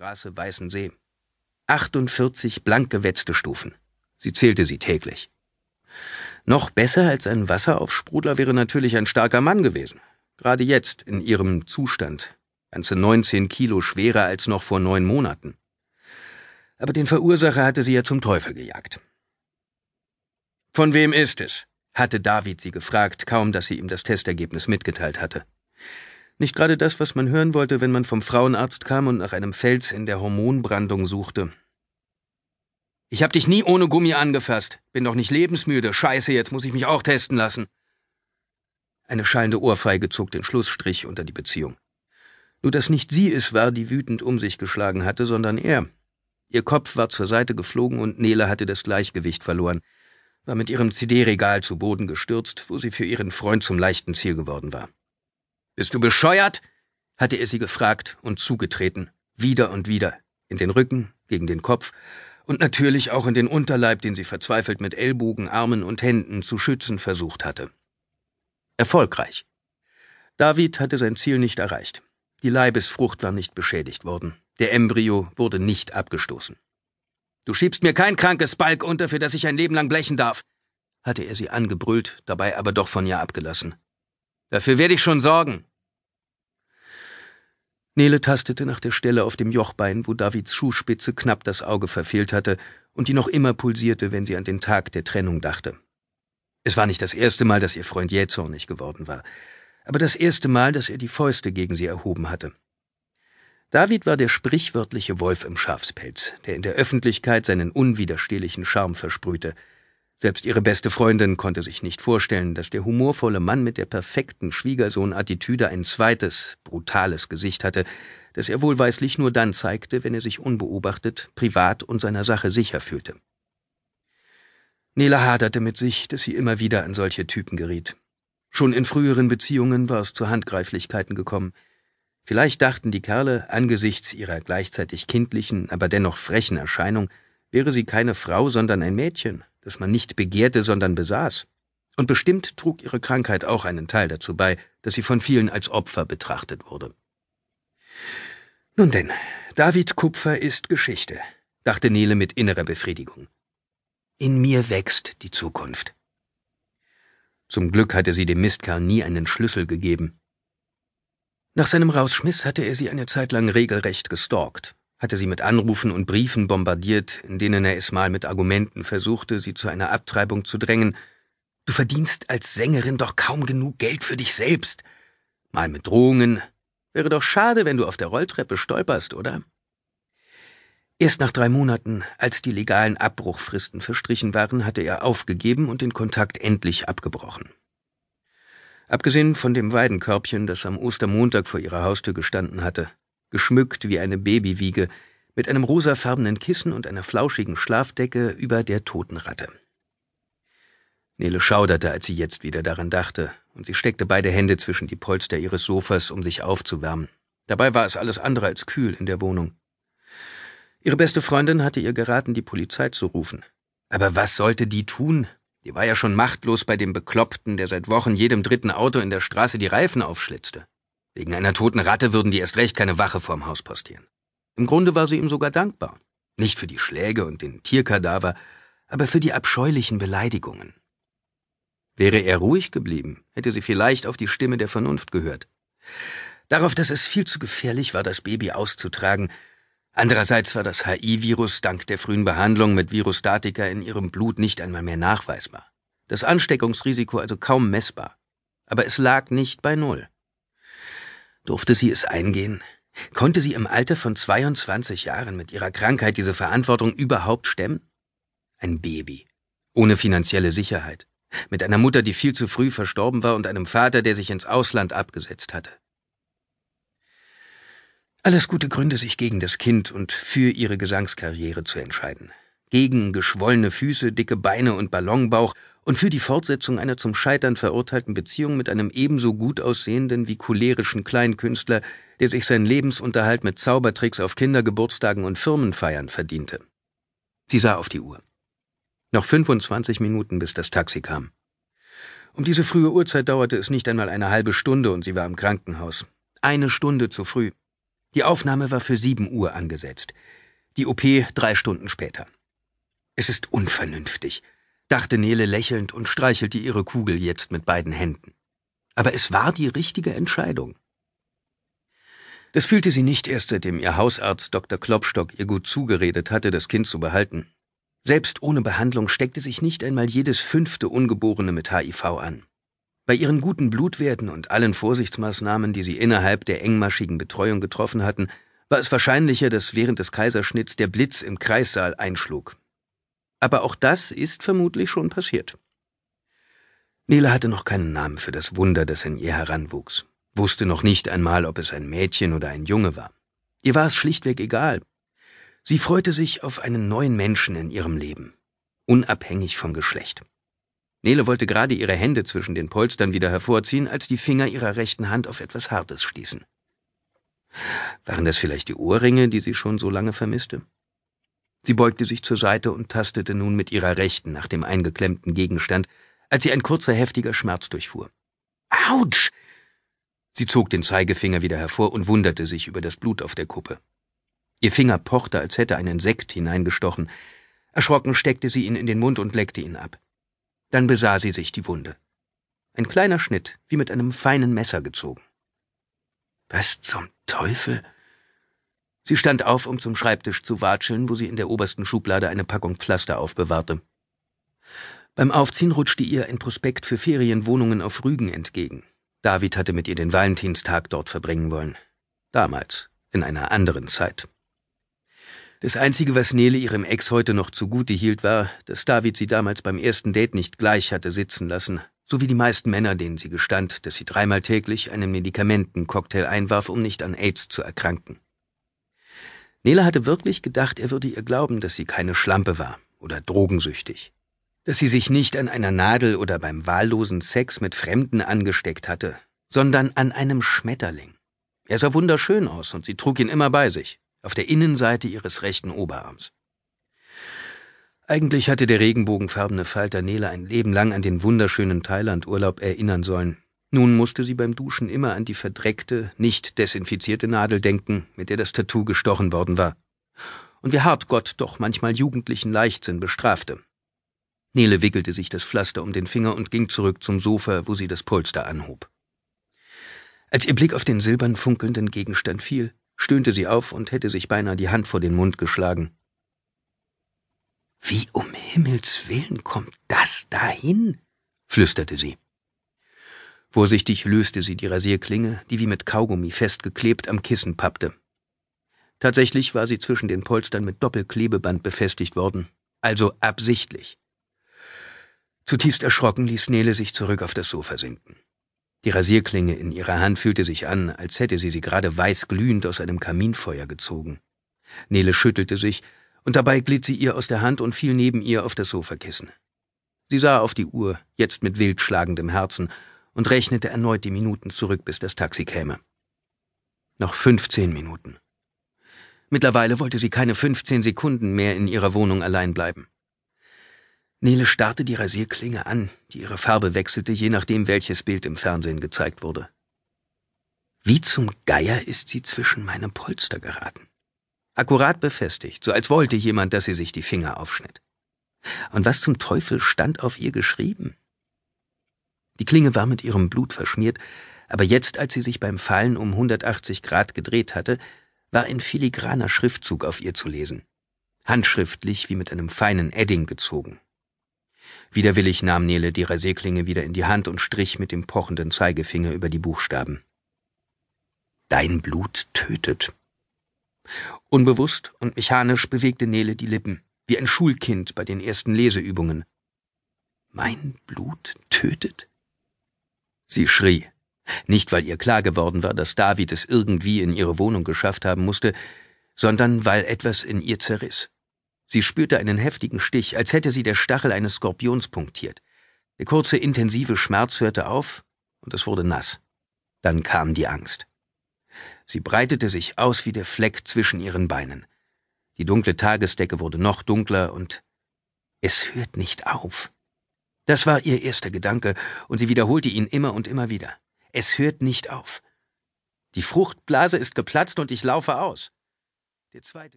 Straße Weißensee. 48 blank gewetzte Stufen. Sie zählte sie täglich. Noch besser als ein Wasseraufsprudler wäre natürlich ein starker Mann gewesen. Gerade jetzt, in ihrem Zustand. Ganze 19 Kilo schwerer als noch vor neun Monaten. Aber den Verursacher hatte sie ja zum Teufel gejagt. Von wem ist es? hatte David sie gefragt, kaum dass sie ihm das Testergebnis mitgeteilt hatte. Nicht gerade das, was man hören wollte, wenn man vom Frauenarzt kam und nach einem Fels in der Hormonbrandung suchte. Ich hab dich nie ohne Gummi angefasst. Bin doch nicht lebensmüde. Scheiße, jetzt muss ich mich auch testen lassen. Eine schallende Ohrfeige zog den Schlussstrich unter die Beziehung. Nur dass nicht sie es war, die wütend um sich geschlagen hatte, sondern er. Ihr Kopf war zur Seite geflogen und Nele hatte das Gleichgewicht verloren, war mit ihrem CD-Regal zu Boden gestürzt, wo sie für ihren Freund zum leichten Ziel geworden war. Bist du bescheuert? hatte er sie gefragt und zugetreten, wieder und wieder, in den Rücken, gegen den Kopf und natürlich auch in den Unterleib, den sie verzweifelt mit Ellbogen, Armen und Händen zu schützen versucht hatte. Erfolgreich. David hatte sein Ziel nicht erreicht. Die Leibesfrucht war nicht beschädigt worden. Der Embryo wurde nicht abgestoßen. Du schiebst mir kein krankes Balk unter, für das ich ein Leben lang blechen darf, hatte er sie angebrüllt, dabei aber doch von ihr abgelassen. Dafür werde ich schon sorgen. Nele tastete nach der Stelle auf dem Jochbein, wo Davids Schuhspitze knapp das Auge verfehlt hatte und die noch immer pulsierte, wenn sie an den Tag der Trennung dachte. Es war nicht das erste Mal, dass ihr Freund jähzornig geworden war, aber das erste Mal, dass er die Fäuste gegen sie erhoben hatte. David war der sprichwörtliche Wolf im Schafspelz, der in der Öffentlichkeit seinen unwiderstehlichen Charme versprühte – selbst ihre beste Freundin konnte sich nicht vorstellen, dass der humorvolle Mann mit der perfekten Schwiegersohn-Attitüde ein zweites, brutales Gesicht hatte, das er wohlweislich nur dann zeigte, wenn er sich unbeobachtet, privat und seiner Sache sicher fühlte. Nela haderte mit sich, dass sie immer wieder an solche Typen geriet. Schon in früheren Beziehungen war es zu Handgreiflichkeiten gekommen. Vielleicht dachten die Kerle, angesichts ihrer gleichzeitig kindlichen, aber dennoch frechen Erscheinung, wäre sie keine Frau, sondern ein Mädchen, das man nicht begehrte, sondern besaß. Und bestimmt trug ihre Krankheit auch einen Teil dazu bei, dass sie von vielen als Opfer betrachtet wurde. Nun denn, David Kupfer ist Geschichte, dachte Nele mit innerer Befriedigung. In mir wächst die Zukunft. Zum Glück hatte sie dem Mistkerl nie einen Schlüssel gegeben. Nach seinem Rausschmiss hatte er sie eine Zeit lang regelrecht gestalkt, hatte sie mit Anrufen und Briefen bombardiert, in denen er es mal mit Argumenten versuchte, sie zu einer Abtreibung zu drängen. Du verdienst als Sängerin doch kaum genug Geld für dich selbst. Mal mit Drohungen. Wäre doch schade, wenn du auf der Rolltreppe stolperst, oder? Erst nach drei Monaten, als die legalen Abbruchfristen verstrichen waren, hatte er aufgegeben und den Kontakt endlich abgebrochen. Abgesehen von dem Weidenkörbchen, das am Ostermontag vor ihrer Haustür gestanden hatte, geschmückt wie eine Babywiege, mit einem rosafarbenen Kissen und einer flauschigen Schlafdecke über der Totenratte. Nele schauderte, als sie jetzt wieder daran dachte, und sie steckte beide Hände zwischen die Polster ihres Sofas, um sich aufzuwärmen. Dabei war es alles andere als kühl in der Wohnung. Ihre beste Freundin hatte ihr geraten, die Polizei zu rufen. Aber was sollte die tun? Die war ja schon machtlos bei dem Bekloppten, der seit Wochen jedem dritten Auto in der Straße die Reifen aufschlitzte. Wegen einer toten Ratte würden die erst recht keine Wache vorm Haus postieren. Im Grunde war sie ihm sogar dankbar. Nicht für die Schläge und den Tierkadaver, aber für die abscheulichen Beleidigungen. Wäre er ruhig geblieben, hätte sie vielleicht auf die Stimme der Vernunft gehört. Darauf, dass es viel zu gefährlich war, das Baby auszutragen. Andererseits war das HI-Virus dank der frühen Behandlung mit Virustatika in ihrem Blut nicht einmal mehr nachweisbar. Das Ansteckungsrisiko also kaum messbar. Aber es lag nicht bei Null. Durfte sie es eingehen? Konnte sie im Alter von 22 Jahren mit ihrer Krankheit diese Verantwortung überhaupt stemmen? Ein Baby. Ohne finanzielle Sicherheit. Mit einer Mutter, die viel zu früh verstorben war und einem Vater, der sich ins Ausland abgesetzt hatte. Alles gute Gründe, sich gegen das Kind und für ihre Gesangskarriere zu entscheiden. Gegen geschwollene Füße, dicke Beine und Ballonbauch und für die Fortsetzung einer zum Scheitern verurteilten Beziehung mit einem ebenso gut aussehenden wie cholerischen Kleinkünstler, der sich seinen Lebensunterhalt mit Zaubertricks auf Kindergeburtstagen und Firmenfeiern verdiente. Sie sah auf die Uhr. Noch 25 Minuten, bis das Taxi kam. Um diese frühe Uhrzeit dauerte es nicht einmal eine halbe Stunde und sie war im Krankenhaus. Eine Stunde zu früh. Die Aufnahme war für sieben Uhr angesetzt. Die OP drei Stunden später. Es ist unvernünftig, dachte Nele lächelnd und streichelte ihre Kugel jetzt mit beiden Händen. Aber es war die richtige Entscheidung. Das fühlte sie nicht erst seitdem ihr Hausarzt Dr. Klopstock ihr gut zugeredet hatte, das Kind zu behalten. Selbst ohne Behandlung steckte sich nicht einmal jedes fünfte Ungeborene mit HIV an. Bei ihren guten Blutwerten und allen Vorsichtsmaßnahmen, die sie innerhalb der engmaschigen Betreuung getroffen hatten, war es wahrscheinlicher, dass während des Kaiserschnitts der Blitz im Kreissaal einschlug. Aber auch das ist vermutlich schon passiert. Nele hatte noch keinen Namen für das Wunder, das in ihr heranwuchs, wusste noch nicht einmal, ob es ein Mädchen oder ein Junge war. Ihr war es schlichtweg egal. Sie freute sich auf einen neuen Menschen in ihrem Leben, unabhängig vom Geschlecht. Nele wollte gerade ihre Hände zwischen den Polstern wieder hervorziehen, als die Finger ihrer rechten Hand auf etwas Hartes stießen. Waren das vielleicht die Ohrringe, die sie schon so lange vermisste? Sie beugte sich zur Seite und tastete nun mit ihrer rechten nach dem eingeklemmten Gegenstand, als sie ein kurzer heftiger Schmerz durchfuhr. Autsch! Sie zog den Zeigefinger wieder hervor und wunderte sich über das Blut auf der Kuppe. Ihr Finger pochte, als hätte ein Insekt hineingestochen. Erschrocken steckte sie ihn in den Mund und leckte ihn ab. Dann besah sie sich die Wunde. Ein kleiner Schnitt, wie mit einem feinen Messer gezogen. Was zum Teufel? Sie stand auf, um zum Schreibtisch zu watscheln, wo sie in der obersten Schublade eine Packung Pflaster aufbewahrte. Beim Aufziehen rutschte ihr ein Prospekt für Ferienwohnungen auf Rügen entgegen. David hatte mit ihr den Valentinstag dort verbringen wollen. Damals, in einer anderen Zeit. Das Einzige, was Nele ihrem Ex heute noch zugute hielt, war, dass David sie damals beim ersten Date nicht gleich hatte sitzen lassen, so wie die meisten Männer, denen sie gestand, dass sie dreimal täglich einen Medikamentencocktail einwarf, um nicht an AIDS zu erkranken. Nele hatte wirklich gedacht, er würde ihr glauben, dass sie keine Schlampe war oder drogensüchtig, dass sie sich nicht an einer Nadel oder beim wahllosen Sex mit Fremden angesteckt hatte, sondern an einem Schmetterling. Er sah wunderschön aus und sie trug ihn immer bei sich, auf der Innenseite ihres rechten Oberarms. Eigentlich hatte der regenbogenfarbene Falter Nele ein Leben lang an den wunderschönen Thailand-Urlaub erinnern sollen, nun musste sie beim Duschen immer an die verdreckte, nicht desinfizierte Nadel denken, mit der das Tattoo gestochen worden war. Und wie hart Gott doch manchmal jugendlichen Leichtsinn bestrafte. Nele wickelte sich das Pflaster um den Finger und ging zurück zum Sofa, wo sie das Polster anhob. Als ihr Blick auf den silbern funkelnden Gegenstand fiel, stöhnte sie auf und hätte sich beinahe die Hand vor den Mund geschlagen. Wie um Himmels willen kommt das dahin? flüsterte sie. Vorsichtig löste sie die Rasierklinge, die wie mit Kaugummi festgeklebt am Kissen pappte. Tatsächlich war sie zwischen den Polstern mit Doppelklebeband befestigt worden, also absichtlich. Zutiefst erschrocken ließ Nele sich zurück auf das Sofa sinken. Die Rasierklinge in ihrer Hand fühlte sich an, als hätte sie sie gerade weißglühend aus einem Kaminfeuer gezogen. Nele schüttelte sich, und dabei glitt sie ihr aus der Hand und fiel neben ihr auf das Sofakissen. Sie sah auf die Uhr, jetzt mit wild schlagendem Herzen, und rechnete erneut die Minuten zurück, bis das Taxi käme. Noch fünfzehn Minuten. Mittlerweile wollte sie keine fünfzehn Sekunden mehr in ihrer Wohnung allein bleiben. Nele starrte die Rasierklinge an, die ihre Farbe wechselte, je nachdem, welches Bild im Fernsehen gezeigt wurde. Wie zum Geier ist sie zwischen meine Polster geraten. Akkurat befestigt, so als wollte jemand, dass sie sich die Finger aufschnitt. Und was zum Teufel stand auf ihr geschrieben? Die Klinge war mit ihrem Blut verschmiert, aber jetzt, als sie sich beim Fallen um 180 Grad gedreht hatte, war ein filigraner Schriftzug auf ihr zu lesen. Handschriftlich wie mit einem feinen Edding gezogen. Widerwillig nahm Nele die Rasierklinge wieder in die Hand und strich mit dem pochenden Zeigefinger über die Buchstaben. Dein Blut tötet. Unbewusst und mechanisch bewegte Nele die Lippen, wie ein Schulkind bei den ersten Leseübungen. Mein Blut tötet? Sie schrie. Nicht, weil ihr klar geworden war, dass David es irgendwie in ihre Wohnung geschafft haben musste, sondern weil etwas in ihr zerriss. Sie spürte einen heftigen Stich, als hätte sie der Stachel eines Skorpions punktiert. Der kurze, intensive Schmerz hörte auf und es wurde nass. Dann kam die Angst. Sie breitete sich aus wie der Fleck zwischen ihren Beinen. Die dunkle Tagesdecke wurde noch dunkler und es hört nicht auf. Das war ihr erster Gedanke, und sie wiederholte ihn immer und immer wieder. Es hört nicht auf. Die Fruchtblase ist geplatzt und ich laufe aus. Der zweite